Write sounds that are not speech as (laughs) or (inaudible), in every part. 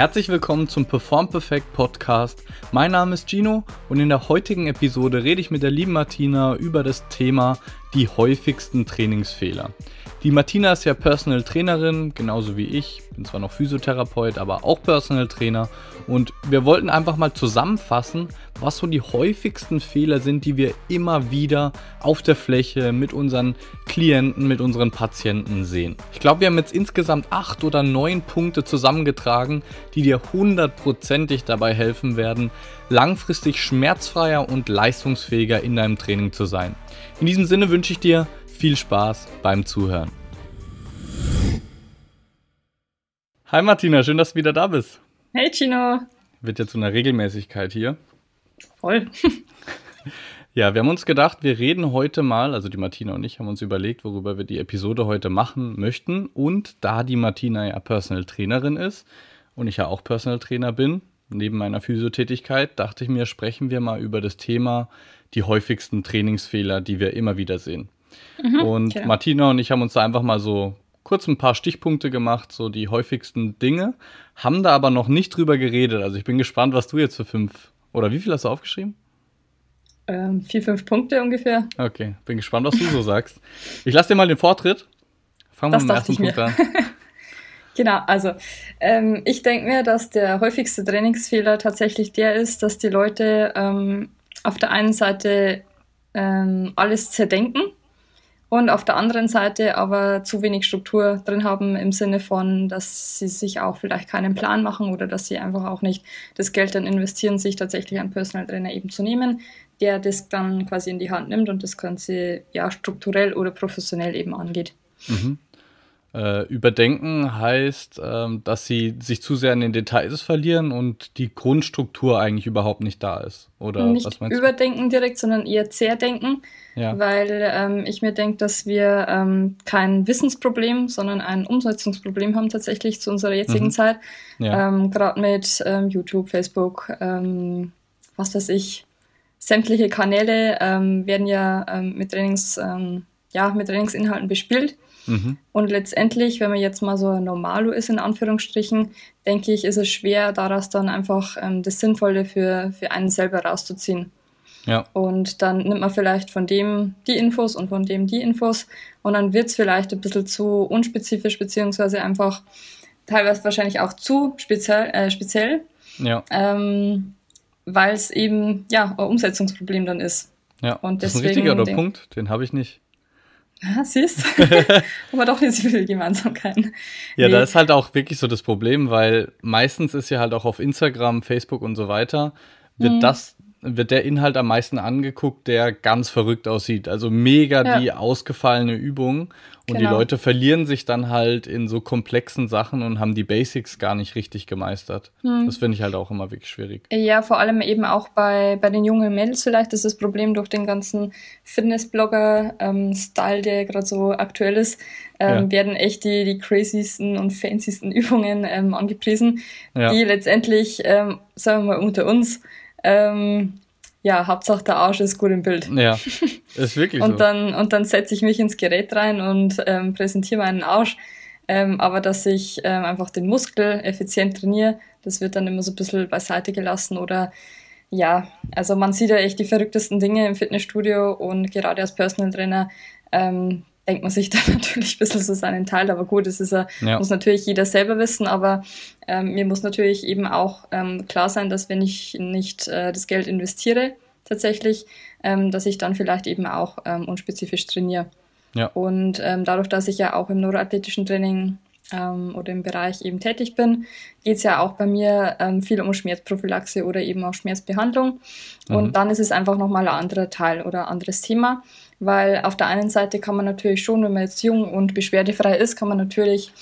Herzlich willkommen zum Perform Perfect Podcast. Mein Name ist Gino und in der heutigen Episode rede ich mit der lieben Martina über das Thema die häufigsten Trainingsfehler. Die Martina ist ja Personal Trainerin, genauso wie ich. Bin zwar noch Physiotherapeut, aber auch Personal Trainer. Und wir wollten einfach mal zusammenfassen, was so die häufigsten Fehler sind, die wir immer wieder auf der Fläche mit unseren Klienten, mit unseren Patienten sehen. Ich glaube, wir haben jetzt insgesamt acht oder neun Punkte zusammengetragen, die dir hundertprozentig dabei helfen werden, langfristig schmerzfreier und leistungsfähiger in deinem Training zu sein. In diesem Sinne wünsche ich dir viel Spaß beim Zuhören. Hi Martina, schön, dass du wieder da bist. Hey Chino. Wird ja zu einer Regelmäßigkeit hier. Voll. (laughs) ja, wir haben uns gedacht, wir reden heute mal, also die Martina und ich haben uns überlegt, worüber wir die Episode heute machen möchten. Und da die Martina ja Personal Trainerin ist und ich ja auch Personal Trainer bin, neben meiner Physiotätigkeit, dachte ich mir, sprechen wir mal über das Thema die häufigsten Trainingsfehler, die wir immer wieder sehen. Mhm, und okay. Martina und ich haben uns da einfach mal so kurz ein paar Stichpunkte gemacht, so die häufigsten Dinge, haben da aber noch nicht drüber geredet. Also ich bin gespannt, was du jetzt für fünf oder wie viel hast du aufgeschrieben? Ähm, vier, fünf Punkte ungefähr. Okay, bin gespannt, was du so sagst. (laughs) Ich lasse dir mal den Vortritt. Fangen wir mit dem ersten Punkt an. (laughs) genau, also ähm, ich denke mir, dass der häufigste Trainingsfehler tatsächlich der ist, dass die Leute ähm, auf der einen Seite ähm, alles zerdenken und auf der anderen Seite aber zu wenig Struktur drin haben im Sinne von, dass sie sich auch vielleicht keinen Plan machen oder dass sie einfach auch nicht das Geld dann investieren, sich tatsächlich einen Personal Trainer eben zu nehmen, der das dann quasi in die Hand nimmt und das Ganze ja strukturell oder professionell eben angeht. Mhm. Äh, überdenken heißt, ähm, dass sie sich zu sehr in den Details verlieren und die Grundstruktur eigentlich überhaupt nicht da ist. Oder nicht was meinst du? Überdenken direkt, sondern eher zerdenken. Ja. Weil ähm, ich mir denke, dass wir ähm, kein Wissensproblem, sondern ein Umsetzungsproblem haben tatsächlich zu unserer jetzigen mhm. Zeit. Ja. Ähm, Gerade mit ähm, YouTube, Facebook, ähm, was weiß ich, sämtliche Kanäle werden ja mit Trainings, ja, mit Trainingsinhalten bespielt. Mhm. Und letztendlich, wenn man jetzt mal so ein Normalo ist, in Anführungsstrichen, denke ich, ist es schwer, daraus dann einfach ähm, das Sinnvolle für, für einen selber rauszuziehen. Ja. Und dann nimmt man vielleicht von dem die Infos und von dem die Infos und dann wird es vielleicht ein bisschen zu unspezifisch, beziehungsweise einfach teilweise wahrscheinlich auch zu speziell, äh, speziell ja. ähm, weil es eben ja ein Umsetzungsproblem dann ist. Ja, und das ist ein richtiger Punkt, den habe ich nicht. Ja, siehst (laughs) Aber doch nicht so viele Gemeinsamkeiten. Ja, nee. da ist halt auch wirklich so das Problem, weil meistens ist ja halt auch auf Instagram, Facebook und so weiter, wird mhm. das wird der Inhalt am meisten angeguckt, der ganz verrückt aussieht. Also mega ja. die ausgefallene Übung. Und genau. die Leute verlieren sich dann halt in so komplexen Sachen und haben die Basics gar nicht richtig gemeistert. Hm. Das finde ich halt auch immer wirklich schwierig. Ja, vor allem eben auch bei, bei den jungen Mädels vielleicht ist das Problem durch den ganzen Fitnessblogger-Style, ähm, der gerade so aktuell ist, ähm, ja. werden echt die, die crazysten und fancysten (laughs) Übungen ähm, angepriesen, ja. die letztendlich, ähm, sagen wir mal, unter uns ähm, ja, Hauptsache der Arsch ist gut im Bild. Ja, (laughs) ist wirklich und so. Dann, und dann setze ich mich ins Gerät rein und ähm, präsentiere meinen Arsch. Ähm, aber dass ich ähm, einfach den Muskel effizient trainiere, das wird dann immer so ein bisschen beiseite gelassen oder ja, also man sieht ja echt die verrücktesten Dinge im Fitnessstudio und gerade als Personal Trainer ähm, denkt man sich (laughs) da natürlich ein bisschen so seinen Teil, aber gut, das ist ja, muss natürlich jeder selber wissen, aber ähm, mir muss natürlich eben auch ähm, klar sein, dass wenn ich nicht äh, das Geld investiere, tatsächlich, ähm, dass ich dann vielleicht eben auch ähm, unspezifisch trainiere. Ja. Und ähm, dadurch, dass ich ja auch im neuroathletischen Training ähm, oder im Bereich eben tätig bin, geht es ja auch bei mir ähm, viel um Schmerzprophylaxe oder eben auch Schmerzbehandlung. Mhm. Und dann ist es einfach nochmal ein anderer Teil oder ein anderes Thema weil auf der einen Seite kann man natürlich schon, wenn man jetzt jung und beschwerdefrei ist, kann man natürlich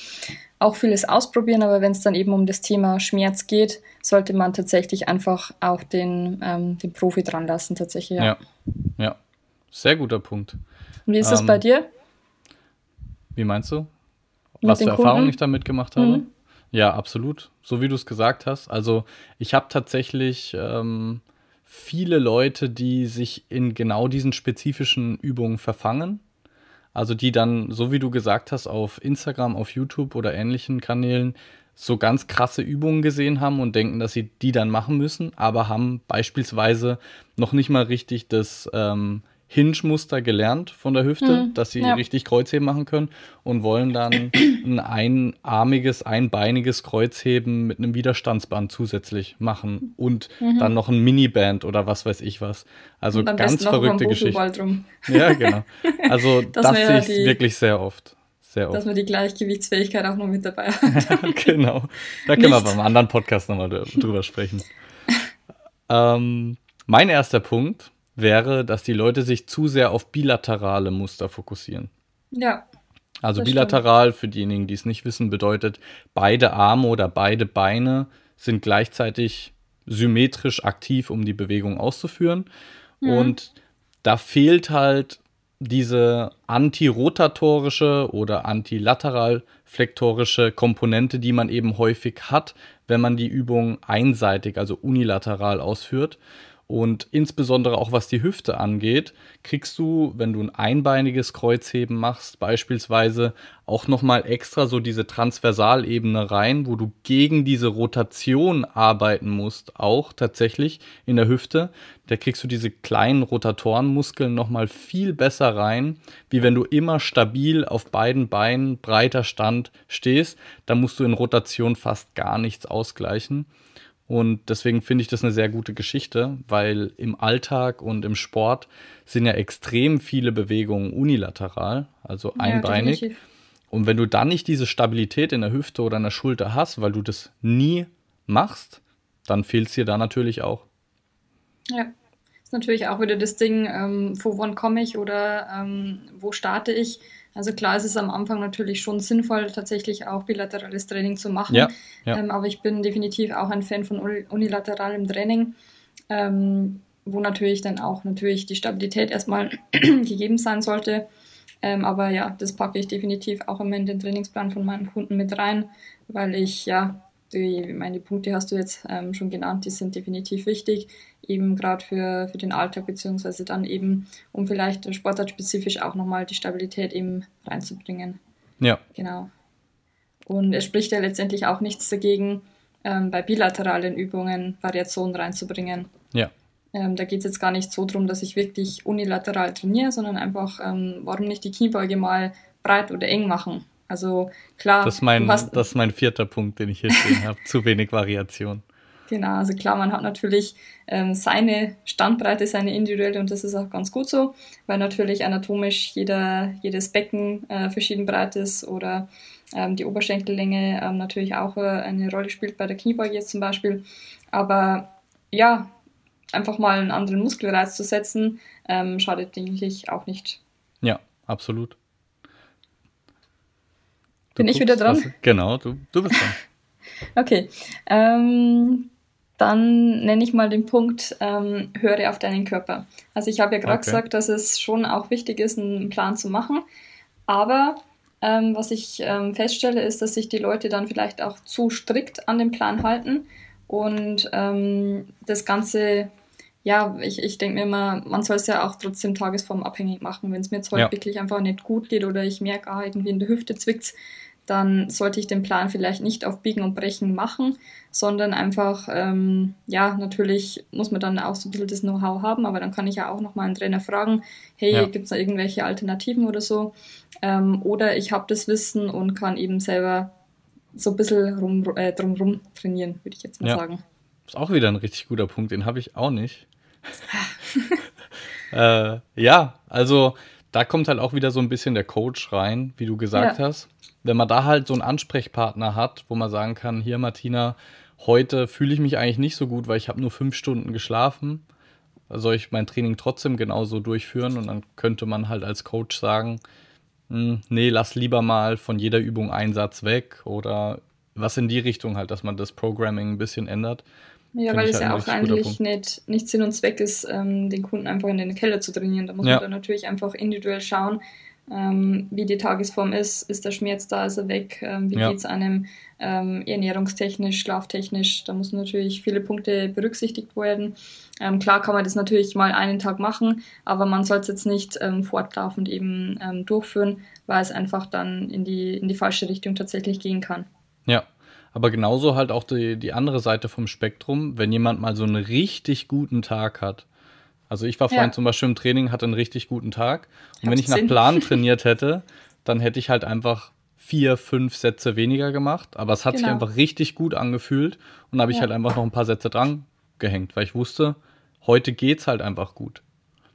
auch vieles ausprobieren, aber wenn es dann eben um das Thema Schmerz geht, sollte man tatsächlich einfach auch den, ähm, den Profi dran lassen, tatsächlich. Ja. ja, ja. sehr guter Punkt. wie ist ähm, das bei dir? Wie meinst du? Mit Was für Erfahrungen ich damit gemacht habe? Mhm. Ja, absolut. So wie du es gesagt hast. Also ich habe tatsächlich ähm, viele Leute, die sich in genau diesen spezifischen Übungen verfangen. Also die dann, so wie du gesagt hast, auf Instagram, auf YouTube oder ähnlichen Kanälen so ganz krasse Übungen gesehen haben und denken, dass sie die dann machen müssen, aber haben beispielsweise noch nicht mal richtig das ähm, Hinge-Muster gelernt von der Hüfte, mhm, dass sie ja. richtig Kreuzheben machen können und wollen dann (clears throat) ein einarmiges, einbeiniges Kreuzheben mit einem Widerstandsband zusätzlich machen und mhm. dann noch ein Miniband oder was weiß ich was. Also ganz verrückte Geschichte. Ja, genau. Also (laughs) das, sehe ich wirklich sehr oft. Sehr oft. Dass man die Gleichgewichtsfähigkeit auch noch mit dabei (laughs) hat. genau. Da können Nicht. wir beim anderen Podcast nochmal drüber sprechen. (laughs) ähm, mein erster Punkt wäre, dass die Leute sich zu sehr auf bilaterale Muster fokussieren. Ja. Also bilateral, stimmt. für diejenigen, die es nicht wissen, bedeutet, beide Arme oder beide Beine sind gleichzeitig symmetrisch aktiv, um die Bewegung auszuführen. Mhm. Und da fehlt halt diese antirotatorische oder antilateralflektorische Komponente, die man eben häufig hat, wenn man die Übung einseitig, also unilateral ausführt. Und insbesondere auch was die Hüfte angeht, kriegst du, wenn du ein einbeiniges Kreuzheben machst, beispielsweise auch nochmal extra so diese Transversalebene rein, wo du gegen diese Rotation arbeiten musst, auch tatsächlich in der Hüfte. Da kriegst du diese kleinen Rotatorenmuskeln nochmal viel besser rein, wie wenn du immer stabil auf beiden Beinen breiter Stand stehst. Da musst du in Rotation fast gar nichts ausgleichen. Und deswegen finde ich das eine sehr gute Geschichte, weil im Alltag und im Sport sind ja extrem viele Bewegungen unilateral, also einbeinig. Ja, und wenn du dann nicht diese Stabilität in der Hüfte oder in der Schulter hast, weil du das nie machst, dann fehlt es dir da natürlich auch. Ja, ist natürlich auch wieder das Ding, ähm, von wann komme ich oder ähm, wo starte ich. Also klar ist es am Anfang natürlich schon sinnvoll, tatsächlich auch bilaterales Training zu machen. Ja, ja. Ähm, aber ich bin definitiv auch ein Fan von unilateralem Training, ähm, wo natürlich dann auch natürlich die Stabilität erstmal (clears throat) gegeben sein sollte. Ähm, aber ja, das packe ich definitiv auch immer in den Trainingsplan von meinen Kunden mit rein, weil ich ja die, meine Punkte hast du jetzt ähm, schon genannt, die sind definitiv wichtig, eben gerade für, für den Alltag, beziehungsweise dann eben, um vielleicht sportartspezifisch auch nochmal die Stabilität eben reinzubringen. Ja. Genau. Und es spricht ja letztendlich auch nichts dagegen, ähm, bei bilateralen Übungen Variationen reinzubringen. Ja. Ähm, da geht es jetzt gar nicht so darum, dass ich wirklich unilateral trainiere, sondern einfach, ähm, warum nicht die Kniebeuge mal breit oder eng machen? Also klar. Das ist mein, das ist mein vierter Punkt, den ich hier stehen habe. Zu wenig Variation. Genau, also klar, man hat natürlich ähm, seine Standbreite, seine individuelle und das ist auch ganz gut so, weil natürlich anatomisch jeder, jedes Becken äh, verschieden breit ist oder ähm, die Oberschenkellänge ähm, natürlich auch äh, eine Rolle spielt bei der Kniebeuge jetzt zum Beispiel. Aber ja, einfach mal einen anderen Muskelreiz zu setzen, ähm, schadet, denke ich, auch nicht. Ja, absolut. Bin guckst, ich wieder dran? Was, genau, du, du bist dran. (laughs) okay. Ähm, dann nenne ich mal den Punkt, ähm, höre auf deinen Körper. Also ich habe ja gerade okay. gesagt, dass es schon auch wichtig ist, einen Plan zu machen. Aber ähm, was ich ähm, feststelle, ist, dass sich die Leute dann vielleicht auch zu strikt an den Plan halten und ähm, das Ganze, ja, ich, ich denke mir immer, man soll es ja auch trotzdem tagesformabhängig machen. Wenn es mir jetzt heute ja. wirklich einfach nicht gut geht oder ich merke, ah, irgendwie in der Hüfte zwickt dann sollte ich den Plan vielleicht nicht auf Biegen und Brechen machen, sondern einfach, ähm, ja, natürlich muss man dann auch so ein bisschen das Know-how haben, aber dann kann ich ja auch nochmal einen Trainer fragen, hey, ja. gibt es da irgendwelche Alternativen oder so? Ähm, oder ich habe das Wissen und kann eben selber so ein bisschen rum, äh, drumrum trainieren, würde ich jetzt mal ja. sagen. Das ist auch wieder ein richtig guter Punkt, den habe ich auch nicht. (laughs) (laughs) äh, ja, also da kommt halt auch wieder so ein bisschen der Coach rein, wie du gesagt ja. hast wenn man da halt so einen Ansprechpartner hat, wo man sagen kann, hier Martina, heute fühle ich mich eigentlich nicht so gut, weil ich habe nur fünf Stunden geschlafen. Soll ich mein Training trotzdem genauso durchführen? Und dann könnte man halt als Coach sagen, hm, nee, lass lieber mal von jeder Übung einen Satz weg oder was in die Richtung halt, dass man das Programming ein bisschen ändert. Ja, weil es halt ja auch eigentlich nicht, nicht Sinn und Zweck ist, ähm, den Kunden einfach in den Keller zu trainieren. Da muss ja. man dann natürlich einfach individuell schauen, ähm, wie die Tagesform ist, ist der Schmerz da, ist er weg, ähm, wie ja. geht es einem ähm, ernährungstechnisch, schlaftechnisch, da müssen natürlich viele Punkte berücksichtigt werden. Ähm, klar kann man das natürlich mal einen Tag machen, aber man soll es jetzt nicht ähm, fortlaufend eben ähm, durchführen, weil es einfach dann in die, in die falsche Richtung tatsächlich gehen kann. Ja, aber genauso halt auch die, die andere Seite vom Spektrum, wenn jemand mal so einen richtig guten Tag hat, also ich war vorhin ja. zum Beispiel im Training, hatte einen richtig guten Tag. Und Hat wenn ich nach Plan (laughs) trainiert hätte, dann hätte ich halt einfach vier, fünf Sätze weniger gemacht. Aber es hat genau. sich einfach richtig gut angefühlt. Und da habe ich ja. halt einfach noch ein paar Sätze dran gehängt, weil ich wusste, heute geht's halt einfach gut.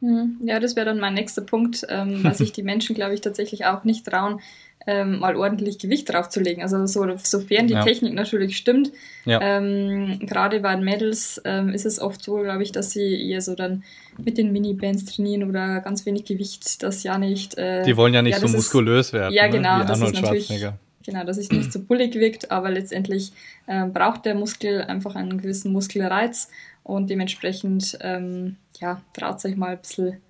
Hm. Ja, das wäre dann mein nächster Punkt, ähm, (laughs) was sich die Menschen, glaube ich, tatsächlich auch nicht trauen, ähm, mal ordentlich Gewicht draufzulegen. Also so, sofern die ja. Technik natürlich stimmt. Ja. Ähm, Gerade bei den Mädels ähm, ist es oft so, glaube ich, dass sie eher so dann mit den Minibands trainieren oder ganz wenig Gewicht, das ja nicht. Äh, die wollen ja nicht ja, so muskulös ist, werden. Ja, ne? genau, das ist natürlich. Genau, dass es nicht so bullig wirkt, aber letztendlich äh, braucht der Muskel einfach einen gewissen Muskelreiz und dementsprechend ähm, ja, traut sich mal ein bisschen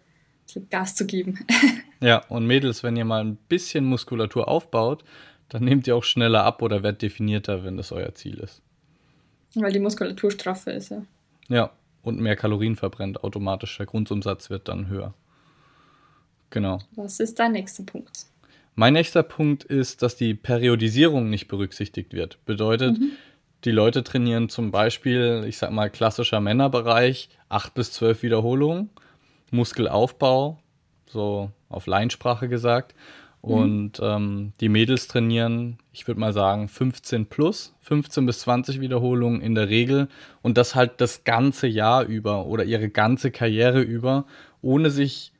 Gas zu geben. (laughs) ja, und Mädels, wenn ihr mal ein bisschen Muskulatur aufbaut, dann nehmt ihr auch schneller ab oder werdet definierter, wenn das euer Ziel ist. Weil die Muskulatur straffer ist, ja. Ja, und mehr Kalorien verbrennt automatisch. Der Grundumsatz wird dann höher. Genau. Was ist dein nächster Punkt? Mein nächster Punkt ist, dass die Periodisierung nicht berücksichtigt wird. Bedeutet, mhm. Die Leute trainieren zum Beispiel, ich sag mal, klassischer Männerbereich, 8 bis 12 Wiederholungen Muskelaufbau, so auf Leinsprache gesagt. Mhm. Und mhm. ähm, die Mädels trainieren, ich würde mal sagen, 15 plus, 15 bis 20 Wiederholungen in der Regel. Und das halt das ganze Jahr über oder ihre ganze Karriere über, ohne sich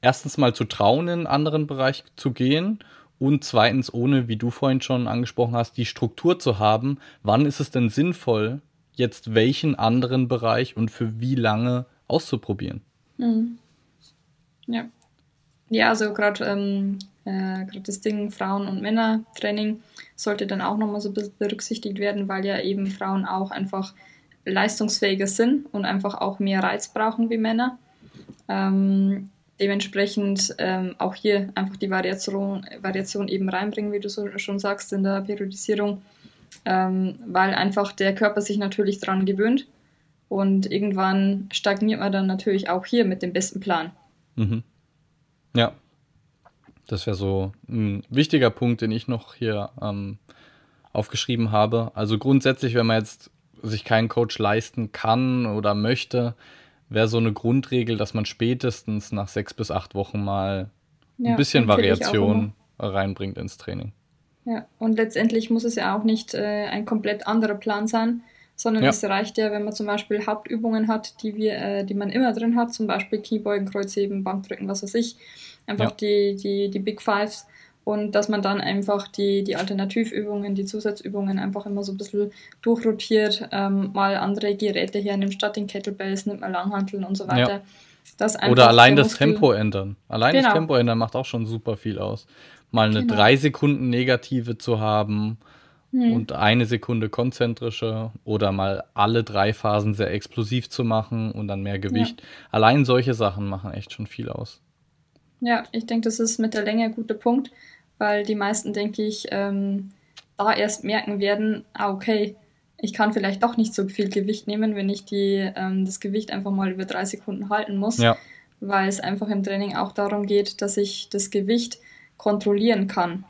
erstens mal zu trauen, in einen anderen Bereich zu gehen. Und zweitens, ohne, wie du vorhin schon angesprochen hast, die Struktur zu haben, wann ist es denn sinnvoll, jetzt welchen anderen Bereich und für wie lange auszuprobieren? Mhm. Ja. Ja, also gerade ähm, äh, das Ding Frauen- und Männer-Training sollte dann auch nochmal so berücksichtigt werden, weil ja eben Frauen auch einfach leistungsfähiger sind und einfach auch mehr Reiz brauchen wie Männer. Ähm, dementsprechend ähm, auch hier einfach die Variation, Variation eben reinbringen, wie du so schon sagst, in der Periodisierung, ähm, weil einfach der Körper sich natürlich daran gewöhnt und irgendwann stagniert man dann natürlich auch hier mit dem besten Plan. Mhm. Ja, das wäre so ein wichtiger Punkt, den ich noch hier ähm, aufgeschrieben habe. Also grundsätzlich, wenn man jetzt sich keinen Coach leisten kann oder möchte, wäre so eine Grundregel, dass man spätestens nach sechs bis acht Wochen mal ja, ein bisschen Variation reinbringt ins Training. Ja, und letztendlich muss es ja auch nicht äh, ein komplett anderer Plan sein, sondern ja. es reicht ja, wenn man zum Beispiel Hauptübungen hat, die wir, äh, die man immer drin hat, zum Beispiel Kniebeugen, Kreuzheben, Bankdrücken, was weiß ich, einfach ja. die, die, die Big Fives und dass man dann einfach die, die Alternativübungen, die Zusatzübungen einfach immer so ein bisschen durchrotiert, ähm, mal andere Geräte hernimmt, statt den Kettlebells nimmt man Langhanteln und so weiter. Ja. Oder allein das Tempo ändern. Allein genau. das Tempo ändern macht auch schon super viel aus. Mal eine genau. drei Sekunden Negative zu haben hm. und eine Sekunde konzentrische oder mal alle drei Phasen sehr explosiv zu machen und dann mehr Gewicht. Ja. Allein solche Sachen machen echt schon viel aus. Ja, ich denke, das ist mit der Länge ein guter Punkt, weil die meisten, denke ich, ähm, da erst merken werden, ah, okay, ich kann vielleicht doch nicht so viel Gewicht nehmen, wenn ich die, ähm, das Gewicht einfach mal über drei Sekunden halten muss, ja. weil es einfach im Training auch darum geht, dass ich das Gewicht kontrollieren kann.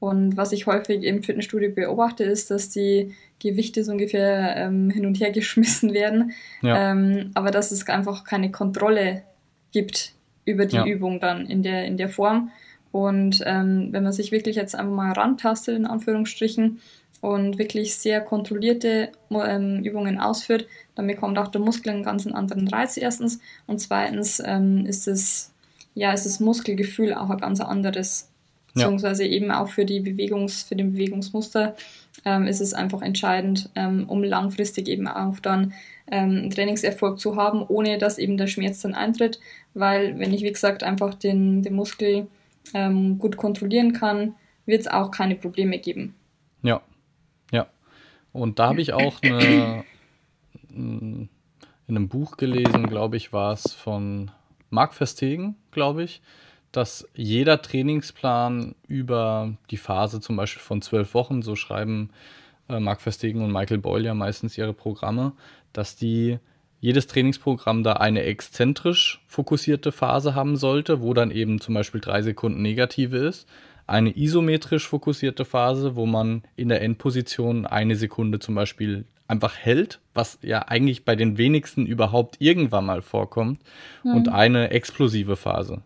Und was ich häufig im Fitnessstudio beobachte, ist, dass die Gewichte so ungefähr ähm, hin und her (laughs) geschmissen werden, ja. ähm, aber dass es einfach keine Kontrolle gibt über die ja. Übung dann in der, in der Form. Und ähm, wenn man sich wirklich jetzt einfach mal rantastet, in Anführungsstrichen, und wirklich sehr kontrollierte ähm, Übungen ausführt, dann bekommt auch der Muskel einen ganz anderen Reiz erstens. Und zweitens ähm, ist, es, ja, ist das Muskelgefühl auch ein ganz anderes beziehungsweise eben auch für die Bewegungs, für den Bewegungsmuster ähm, ist es einfach entscheidend, ähm, um langfristig eben auch dann ähm, Trainingserfolg zu haben, ohne dass eben der Schmerz dann eintritt, weil wenn ich wie gesagt einfach den, den Muskel ähm, gut kontrollieren kann, wird es auch keine Probleme geben. Ja, ja. Und da habe ich auch eine, in einem Buch gelesen, glaube ich, war es von Marc Verstegen, glaube ich dass jeder Trainingsplan über die Phase zum Beispiel von zwölf Wochen, so schreiben äh, Marc Verstegen und Michael Boyle ja meistens ihre Programme, dass die jedes Trainingsprogramm da eine exzentrisch fokussierte Phase haben sollte, wo dann eben zum Beispiel drei Sekunden negative ist. Eine isometrisch fokussierte Phase, wo man in der Endposition eine Sekunde zum Beispiel einfach hält, was ja eigentlich bei den wenigsten überhaupt irgendwann mal vorkommt. Mhm. Und eine explosive Phase,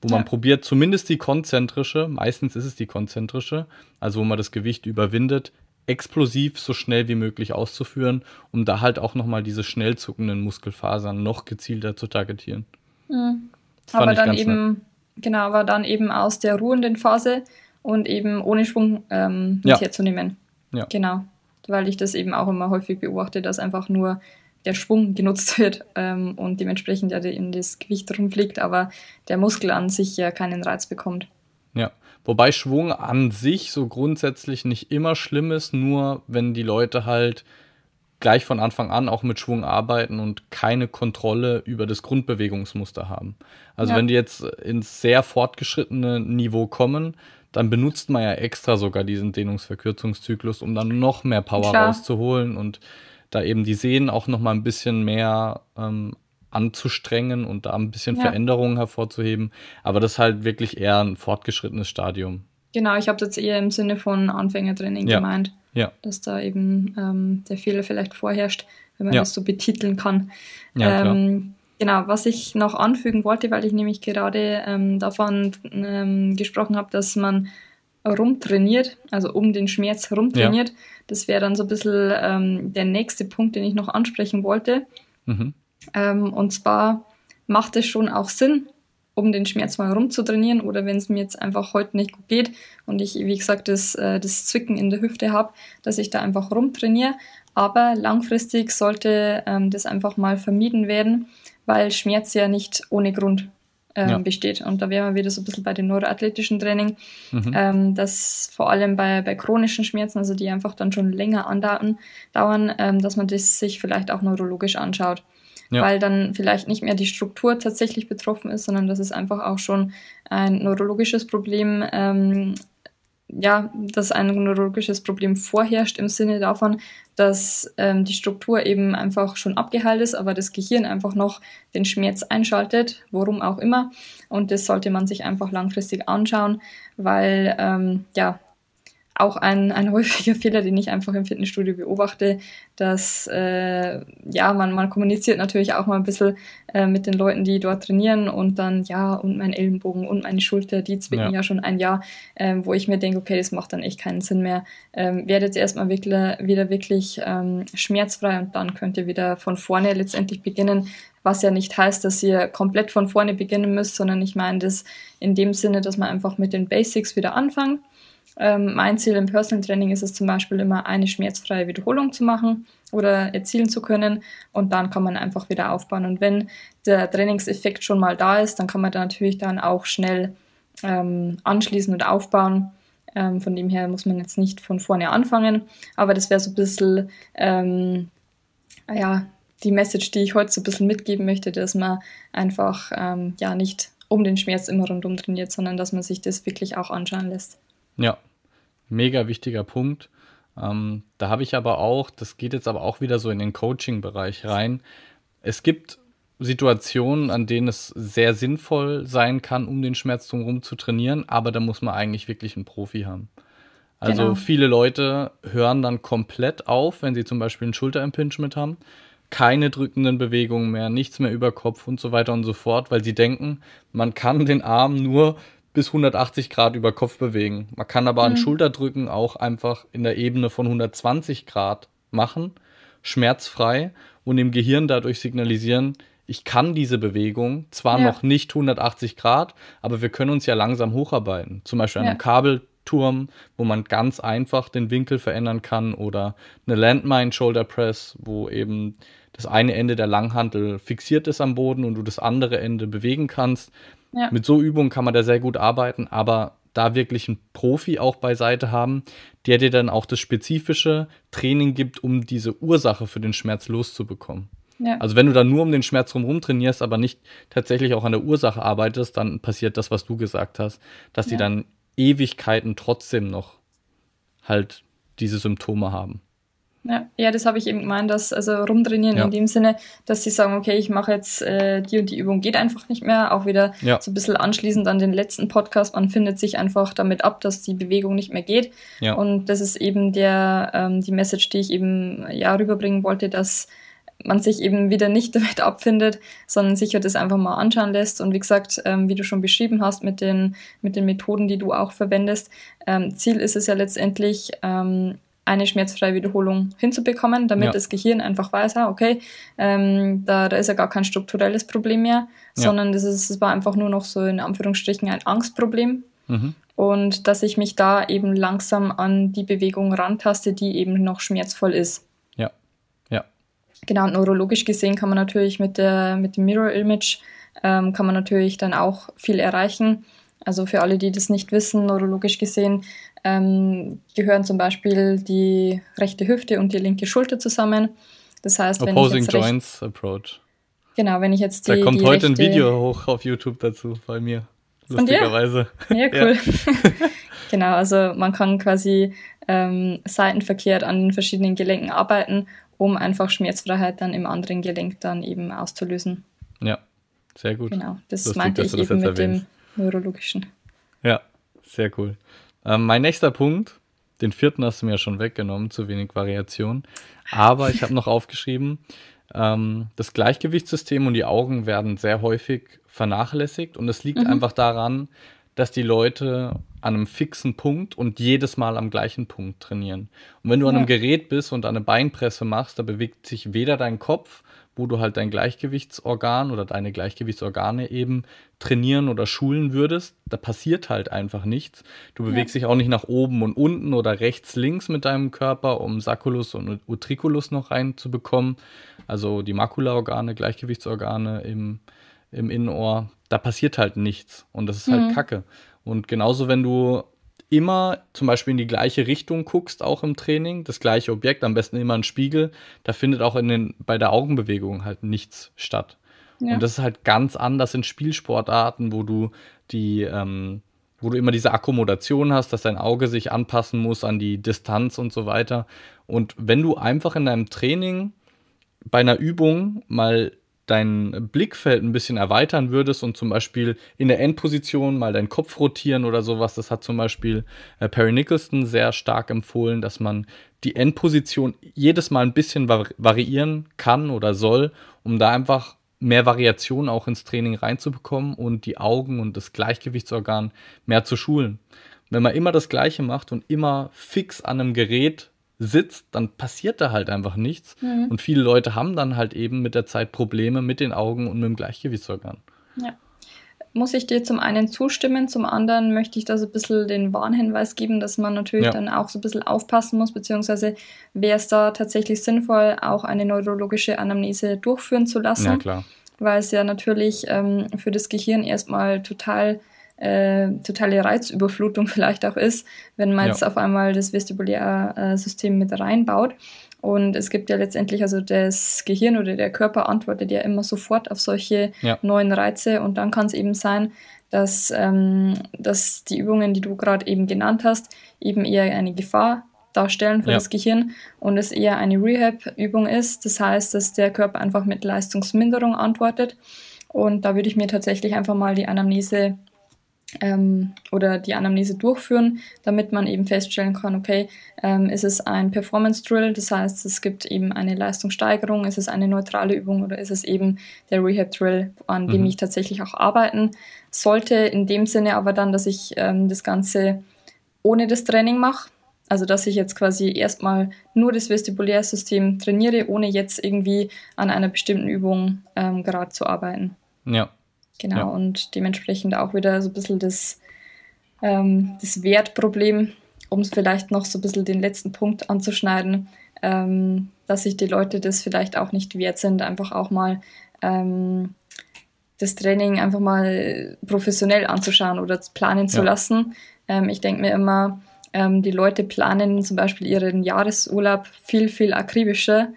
wo man ja. probiert, zumindest die konzentrische, meistens ist es die konzentrische, also wo man das Gewicht überwindet, explosiv so schnell wie möglich auszuführen, um da halt auch nochmal diese schnell zuckenden Muskelfasern noch gezielter zu targetieren. Mhm. Aber dann eben, nett. genau, aber dann eben aus der ruhenden Phase und eben ohne Schwung ähm, ja. herzunehmen. Ja. Genau. Weil ich das eben auch immer häufig beobachte, dass einfach nur der Schwung genutzt wird ähm, und dementsprechend ja in das Gewicht rumfliegt, aber der Muskel an sich ja keinen Reiz bekommt. Ja, Wobei Schwung an sich so grundsätzlich nicht immer schlimm ist, nur wenn die Leute halt gleich von Anfang an auch mit Schwung arbeiten und keine Kontrolle über das Grundbewegungsmuster haben. Also ja. wenn die jetzt ins sehr fortgeschrittene Niveau kommen, dann benutzt man ja extra sogar diesen Dehnungsverkürzungszyklus, um dann noch mehr Power Klar. rauszuholen und da eben die Sehnen auch noch mal ein bisschen mehr ähm, anzustrengen und da ein bisschen ja. Veränderungen hervorzuheben. Aber das ist halt wirklich eher ein fortgeschrittenes Stadium. Genau, ich habe das eher im Sinne von Anfängertraining ja. gemeint. Ja. Dass da eben ähm, der Fehler vielleicht vorherrscht, wenn man ja. das so betiteln kann. Ja, ähm, genau, was ich noch anfügen wollte, weil ich nämlich gerade ähm, davon ähm, gesprochen habe, dass man rumtrainiert, also um den Schmerz rumtrainiert. Ja. Das wäre dann so ein bisschen ähm, der nächste Punkt, den ich noch ansprechen wollte. Mhm. Ähm, und zwar macht es schon auch Sinn, um den Schmerz mal rumzutrainieren oder wenn es mir jetzt einfach heute nicht gut geht und ich, wie gesagt, das, äh, das Zwicken in der Hüfte habe, dass ich da einfach rumtrainiere. Aber langfristig sollte ähm, das einfach mal vermieden werden, weil Schmerz ja nicht ohne Grund ähm, ja. besteht. Und da wären wir wieder so ein bisschen bei dem neuroathletischen Training, mhm. ähm, dass vor allem bei, bei chronischen Schmerzen, also die einfach dann schon länger andauern, dauern, ähm, dass man das sich vielleicht auch neurologisch anschaut ja. weil dann vielleicht nicht mehr die Struktur tatsächlich betroffen ist, sondern dass es einfach auch schon ein neurologisches Problem ähm, ja, dass ein neurologisches Problem vorherrscht im Sinne davon, dass ähm, die Struktur eben einfach schon abgeheilt ist, aber das Gehirn einfach noch den Schmerz einschaltet, worum auch immer. Und das sollte man sich einfach langfristig anschauen, weil ähm, ja, auch ein, ein (laughs) häufiger Fehler, den ich einfach im Fitnessstudio beobachte, dass äh, ja, man, man kommuniziert natürlich auch mal ein bisschen äh, mit den Leuten, die dort trainieren und dann, ja, und mein Ellenbogen und meine Schulter, die zwicken ja, ja schon ein Jahr, ähm, wo ich mir denke, okay, das macht dann echt keinen Sinn mehr. Ähm, werdet ihr erstmal wirklich, wieder wirklich ähm, schmerzfrei und dann könnt ihr wieder von vorne letztendlich beginnen, was ja nicht heißt, dass ihr komplett von vorne beginnen müsst, sondern ich meine das in dem Sinne, dass man einfach mit den Basics wieder anfangen ähm, mein Ziel im Personal Training ist es zum Beispiel immer, eine schmerzfreie Wiederholung zu machen oder erzielen zu können und dann kann man einfach wieder aufbauen. Und wenn der Trainingseffekt schon mal da ist, dann kann man da natürlich dann auch schnell ähm, anschließen und aufbauen. Ähm, von dem her muss man jetzt nicht von vorne anfangen, aber das wäre so ein bisschen, ähm, ja, die Message, die ich heute so ein bisschen mitgeben möchte, dass man einfach ähm, ja nicht um den Schmerz immer rundum trainiert, sondern dass man sich das wirklich auch anschauen lässt. Ja, mega wichtiger Punkt. Ähm, da habe ich aber auch, das geht jetzt aber auch wieder so in den Coaching-Bereich rein. Es gibt Situationen, an denen es sehr sinnvoll sein kann, um den Schmerz drumherum zu trainieren, aber da muss man eigentlich wirklich einen Profi haben. Also genau. viele Leute hören dann komplett auf, wenn sie zum Beispiel ein Schulterimpingement haben. Keine drückenden Bewegungen mehr, nichts mehr über Kopf und so weiter und so fort, weil sie denken, man kann den Arm nur bis 180 Grad über Kopf bewegen. Man kann aber mhm. ein Schulterdrücken auch einfach in der Ebene von 120 Grad machen, schmerzfrei und dem Gehirn dadurch signalisieren, ich kann diese Bewegung, zwar ja. noch nicht 180 Grad, aber wir können uns ja langsam hocharbeiten. Zum Beispiel an einem Kabelturm, wo man ganz einfach den Winkel verändern kann oder eine Landmine Shoulder Press, wo eben das eine Ende der Langhantel fixiert ist am Boden und du das andere Ende bewegen kannst. Ja. Mit so Übungen kann man da sehr gut arbeiten, aber da wirklich einen Profi auch beiseite haben, der dir dann auch das spezifische Training gibt, um diese Ursache für den Schmerz loszubekommen. Ja. Also wenn du dann nur um den Schmerz drumherum trainierst, aber nicht tatsächlich auch an der Ursache arbeitest, dann passiert das, was du gesagt hast, dass ja. die dann Ewigkeiten trotzdem noch halt diese Symptome haben. Ja, ja das habe ich eben gemeint, dass also rumtrainieren ja. in dem Sinne, dass sie sagen, okay, ich mache jetzt äh, die und die Übung geht einfach nicht mehr. Auch wieder ja. so ein bisschen anschließend an den letzten Podcast, man findet sich einfach damit ab, dass die Bewegung nicht mehr geht. Ja. Und das ist eben der ähm, die Message, die ich eben ja rüberbringen wollte, dass man sich eben wieder nicht (laughs) damit abfindet, sondern sich das einfach mal anschauen lässt. Und wie gesagt, ähm, wie du schon beschrieben hast mit den, mit den Methoden, die du auch verwendest, ähm, Ziel ist es ja letztendlich, ähm, eine schmerzfreie Wiederholung hinzubekommen, damit ja. das Gehirn einfach weiß, ah, okay, ähm, da, da ist ja gar kein strukturelles Problem mehr, ja. sondern das, ist, das war einfach nur noch so in Anführungsstrichen ein Angstproblem. Mhm. Und dass ich mich da eben langsam an die Bewegung rantaste, die eben noch schmerzvoll ist. Ja, ja. Genau, und neurologisch gesehen kann man natürlich mit, der, mit dem Mirror Image ähm, kann man natürlich dann auch viel erreichen. Also für alle, die das nicht wissen, neurologisch gesehen ähm, gehören zum Beispiel die rechte Hüfte und die linke Schulter zusammen. Das heißt, wenn Opposing ich jetzt Joints Approach. Genau, wenn ich jetzt die. Da kommt die heute ein Video hoch auf YouTube dazu bei mir. Lustigerweise. Ja, (laughs) cool. Ja. (laughs) genau, also man kann quasi ähm, seitenverkehrt an den verschiedenen Gelenken arbeiten, um einfach Schmerzfreiheit dann im anderen Gelenk dann eben auszulösen. Ja, sehr gut. Genau, das Lustig, meinte ich eben mit erwähnst. dem neurologischen. Ja, sehr cool. Ähm, mein nächster Punkt, den vierten hast du mir ja schon weggenommen, zu wenig Variation. Aber ich habe noch aufgeschrieben, ähm, das Gleichgewichtssystem und die Augen werden sehr häufig vernachlässigt. Und es liegt mhm. einfach daran, dass die Leute an einem fixen Punkt und jedes Mal am gleichen Punkt trainieren. Und wenn du an einem Gerät bist und eine Beinpresse machst, da bewegt sich weder dein Kopf wo du halt dein Gleichgewichtsorgan oder deine Gleichgewichtsorgane eben trainieren oder schulen würdest. Da passiert halt einfach nichts. Du bewegst ja. dich auch nicht nach oben und unten oder rechts, links mit deinem Körper, um Sacculus und Utriculus noch reinzubekommen. Also die Makulaorgane, Gleichgewichtsorgane im, im Innenohr. Da passiert halt nichts. Und das ist halt mhm. Kacke. Und genauso, wenn du immer zum Beispiel in die gleiche Richtung guckst, auch im Training, das gleiche Objekt, am besten immer ein Spiegel, da findet auch in den, bei der Augenbewegung halt nichts statt. Ja. Und das ist halt ganz anders in Spielsportarten, wo du die, ähm, wo du immer diese Akkommodation hast, dass dein Auge sich anpassen muss an die Distanz und so weiter. Und wenn du einfach in deinem Training bei einer Übung mal dein Blickfeld ein bisschen erweitern würdest und zum Beispiel in der Endposition mal deinen Kopf rotieren oder sowas, das hat zum Beispiel äh, Perry Nicholson sehr stark empfohlen, dass man die Endposition jedes Mal ein bisschen variieren kann oder soll, um da einfach mehr Variation auch ins Training reinzubekommen und die Augen und das Gleichgewichtsorgan mehr zu schulen. Wenn man immer das Gleiche macht und immer fix an einem Gerät sitzt, dann passiert da halt einfach nichts. Mhm. Und viele Leute haben dann halt eben mit der Zeit Probleme mit den Augen und mit dem Gleichgewichtsorgan. Ja. Muss ich dir zum einen zustimmen, zum anderen möchte ich da so ein bisschen den Warnhinweis geben, dass man natürlich ja. dann auch so ein bisschen aufpassen muss, beziehungsweise wäre es da tatsächlich sinnvoll, auch eine neurologische Anamnese durchführen zu lassen. Ja, klar. Weil es ja natürlich ähm, für das Gehirn erstmal total äh, totale Reizüberflutung (laughs) vielleicht auch ist, wenn man ja. jetzt auf einmal das Vestibulärsystem mit reinbaut. Und es gibt ja letztendlich, also das Gehirn oder der Körper antwortet ja immer sofort auf solche ja. neuen Reize. Und dann kann es eben sein, dass, ähm, dass die Übungen, die du gerade eben genannt hast, eben eher eine Gefahr darstellen für ja. das Gehirn und es eher eine Rehab-Übung ist. Das heißt, dass der Körper einfach mit Leistungsminderung antwortet. Und da würde ich mir tatsächlich einfach mal die Anamnese ähm, oder die Anamnese durchführen, damit man eben feststellen kann, okay, ähm, ist es ein Performance Drill, das heißt, es gibt eben eine Leistungssteigerung, ist es eine neutrale Übung oder ist es eben der Rehab Drill, an mhm. dem ich tatsächlich auch arbeiten sollte. In dem Sinne aber dann, dass ich ähm, das Ganze ohne das Training mache. Also dass ich jetzt quasi erstmal nur das Vestibulärsystem trainiere, ohne jetzt irgendwie an einer bestimmten Übung ähm, gerade zu arbeiten. Ja, Genau, ja. und dementsprechend auch wieder so ein bisschen das, ähm, das Wertproblem, um vielleicht noch so ein bisschen den letzten Punkt anzuschneiden, ähm, dass sich die Leute das vielleicht auch nicht wert sind, einfach auch mal ähm, das Training einfach mal professionell anzuschauen oder planen zu ja. lassen. Ähm, ich denke mir immer, ähm, die Leute planen zum Beispiel ihren Jahresurlaub viel, viel akribischer,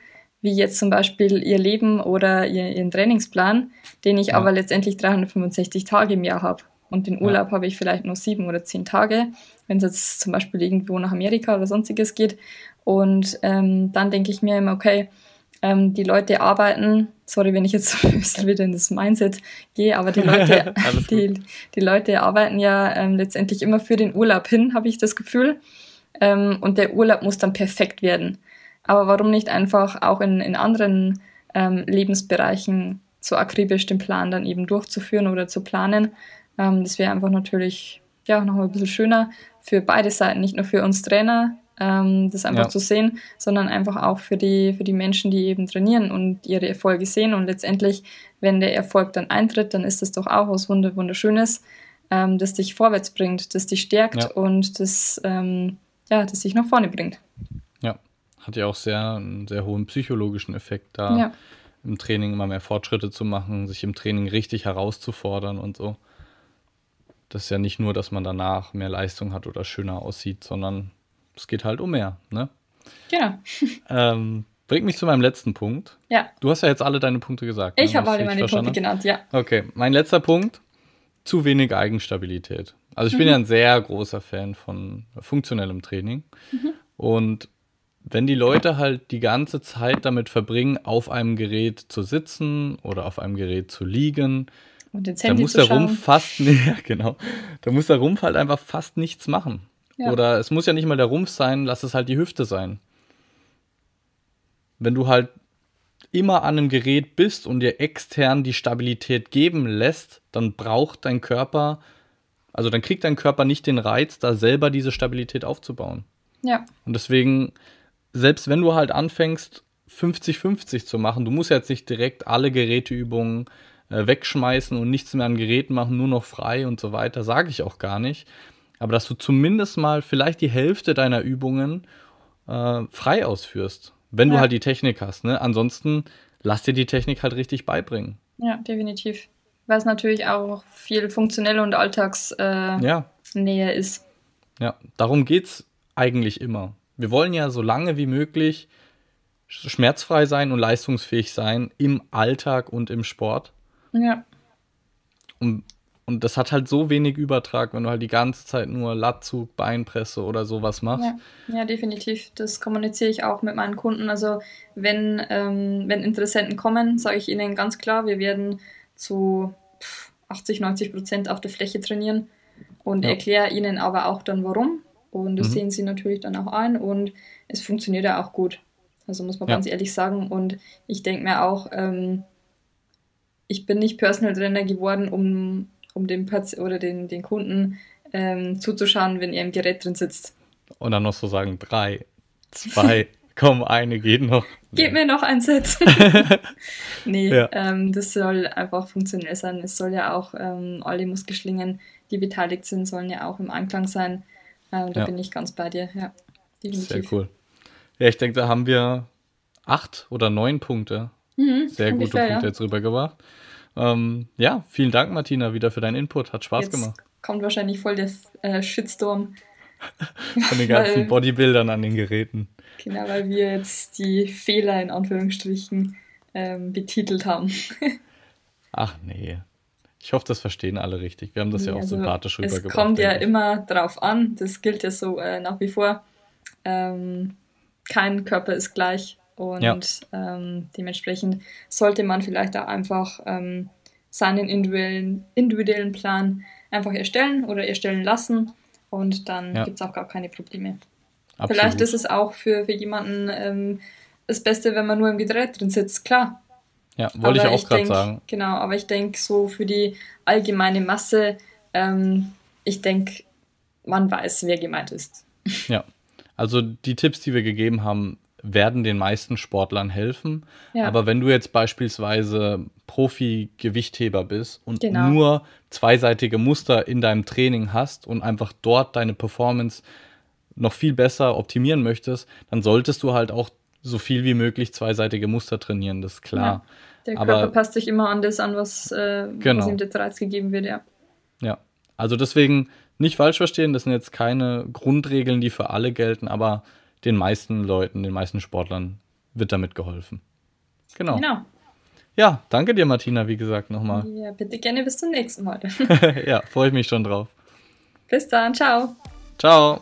wie jetzt zum Beispiel ihr Leben oder ihr, ihren Trainingsplan, den ich ja. aber letztendlich 365 Tage im Jahr habe. Und den Urlaub ja. habe ich vielleicht nur sieben oder zehn Tage, wenn es jetzt zum Beispiel irgendwo nach Amerika oder sonstiges geht. Und ähm, dann denke ich mir immer, okay, ähm, die Leute arbeiten, sorry, wenn ich jetzt (laughs) ein bisschen wieder in das Mindset gehe, aber die Leute, (laughs) die, die Leute arbeiten ja ähm, letztendlich immer für den Urlaub hin, habe ich das Gefühl. Ähm, und der Urlaub muss dann perfekt werden. Aber warum nicht einfach auch in, in anderen ähm, Lebensbereichen so akribisch den Plan dann eben durchzuführen oder zu planen? Ähm, das wäre einfach natürlich ja noch ein bisschen schöner für beide Seiten, nicht nur für uns Trainer, ähm, das einfach ja. zu sehen, sondern einfach auch für die, für die Menschen, die eben trainieren und ihre Erfolge sehen. Und letztendlich, wenn der Erfolg dann eintritt, dann ist das doch auch was Wunderschönes, ähm, das dich vorwärts bringt, das dich stärkt ja. und das, ähm, ja, das dich nach vorne bringt. Ja, hat ja auch sehr, einen sehr hohen psychologischen Effekt da. Ja. Im Training immer mehr Fortschritte zu machen, sich im Training richtig herauszufordern und so. Das ist ja nicht nur, dass man danach mehr Leistung hat oder schöner aussieht, sondern es geht halt um mehr, ne? Genau. (laughs) (laughs) Ähm, bringt mich zu meinem letzten Punkt. Ja. Du hast ja jetzt alle deine Punkte gesagt. Ich ne? habe alle meine Punkte genannt, ja. Okay, mein letzter Punkt: zu wenig Eigenstabilität. Also, ich mhm. bin ja ein sehr großer Fan von funktionellem Training. Mhm. Und wenn die Leute halt die ganze Zeit damit verbringen, auf einem Gerät zu sitzen oder auf einem Gerät zu liegen, und ins Handy da muss der Rumpf fast, (laughs) ja, genau, da muss der Rumpf halt einfach fast nichts machen. Oder es muss ja nicht mal der Rumpf sein, lass es halt die Hüfte sein. Wenn du halt immer an einem Gerät bist und dir extern die Stabilität geben lässt, dann braucht dein Körper, also dann kriegt dein Körper nicht den Reiz, da selber diese Stabilität aufzubauen. Ja. Und deswegen, selbst wenn du halt anfängst, 50-50 zu machen, du musst jetzt nicht direkt alle Geräteübungen äh, wegschmeißen und nichts mehr an Geräten machen, nur noch frei und so weiter, sage ich auch gar nicht aber dass du zumindest mal vielleicht die Hälfte deiner Übungen äh, frei ausführst, wenn ja. du halt die Technik hast. Ne? Ansonsten lass dir die Technik halt richtig beibringen. Ja, definitiv. Weil es natürlich auch viel funktionelle und Alltagsnähe äh, ja. ist. Ja, darum geht es eigentlich immer. Wir wollen ja so lange wie möglich schmerzfrei sein und leistungsfähig sein im Alltag und im Sport. Ja. Und und das hat halt so wenig Übertrag, wenn du halt die ganze Zeit nur Latzug, Beinpresse oder sowas machst. Ja, ja definitiv. Das kommuniziere ich auch mit meinen Kunden. Also wenn, ähm, wenn Interessenten kommen, sage ich ihnen ganz klar, wir werden zu 80, 90 Prozent auf der Fläche trainieren und ja. erkläre ihnen aber auch dann warum. Und das mhm. sehen sie natürlich dann auch ein und es funktioniert ja auch gut. Also muss man ja. ganz ehrlich sagen. Und ich denke mir auch, ähm, ich bin nicht Personal Trainer geworden, um um dem Patz oder den, den Kunden ähm, zuzuschauen, wenn er im Gerät drin sitzt. Und dann noch so sagen, drei, zwei, (laughs) komm, eine geht noch. Gib mir noch ein Set. (laughs) nee, ja. ähm, das soll einfach funktionell sein. Es soll ja auch, ähm, alle Muskelschlingen, die beteiligt sind, sollen ja auch im Einklang sein. Ähm, da ja. bin ich ganz bei dir, ja. Definitiv. Sehr cool. Ja, ich denke, da haben wir acht oder neun Punkte. Mhm, Sehr gute Punkte ja. jetzt rübergebracht. Ähm, ja, vielen Dank, Martina, wieder für deinen Input. Hat Spaß Jetzt gemacht. Kommt wahrscheinlich voll der äh, Shitstorm. (laughs) Von den ganzen weil, Bodybuildern an den Geräten. Genau, weil wir jetzt die Fehler in Anführungsstrichen ähm, betitelt haben. (laughs) Ach nee. Ich hoffe, das verstehen alle richtig. Wir haben das nee, ja auch also sympathisch rübergebracht. Es kommt ja immer drauf an. Das gilt ja so äh, nach wie vor. Ähm, kein Körper ist gleich. Und ja. ähm, dementsprechend sollte man vielleicht auch einfach ähm, seinen individuellen, individuellen Plan einfach erstellen oder erstellen lassen und dann ja. gibt es auch gar keine Probleme. Absolut. Vielleicht ist es auch für, für jemanden ähm, das Beste, wenn man nur im Gerät drin sitzt, klar. Ja, wollte ich auch gerade sagen. Genau, aber ich denke so für die allgemeine Masse, ähm, ich denke, man weiß, wer gemeint ist. Ja, also die Tipps, die wir gegeben haben, werden den meisten Sportlern helfen. Ja. Aber wenn du jetzt beispielsweise Profi-Gewichtheber bist und genau. nur zweiseitige Muster in deinem Training hast und einfach dort deine Performance noch viel besser optimieren möchtest, dann solltest du halt auch so viel wie möglich zweiseitige Muster trainieren, das ist klar. Ja. Der Körper Aber, passt sich immer an das an, was, äh, genau. was ihm der Reiz gegeben wird, ja. Ja, also deswegen nicht falsch verstehen, das sind jetzt keine Grundregeln, die für alle gelten, aber den meisten Leuten, den meisten Sportlern wird damit geholfen. Genau. genau. Ja, danke dir, Martina, wie gesagt, nochmal. Ja, bitte gerne bis zum nächsten Mal. (laughs) ja, freue ich mich schon drauf. Bis dann, ciao. Ciao.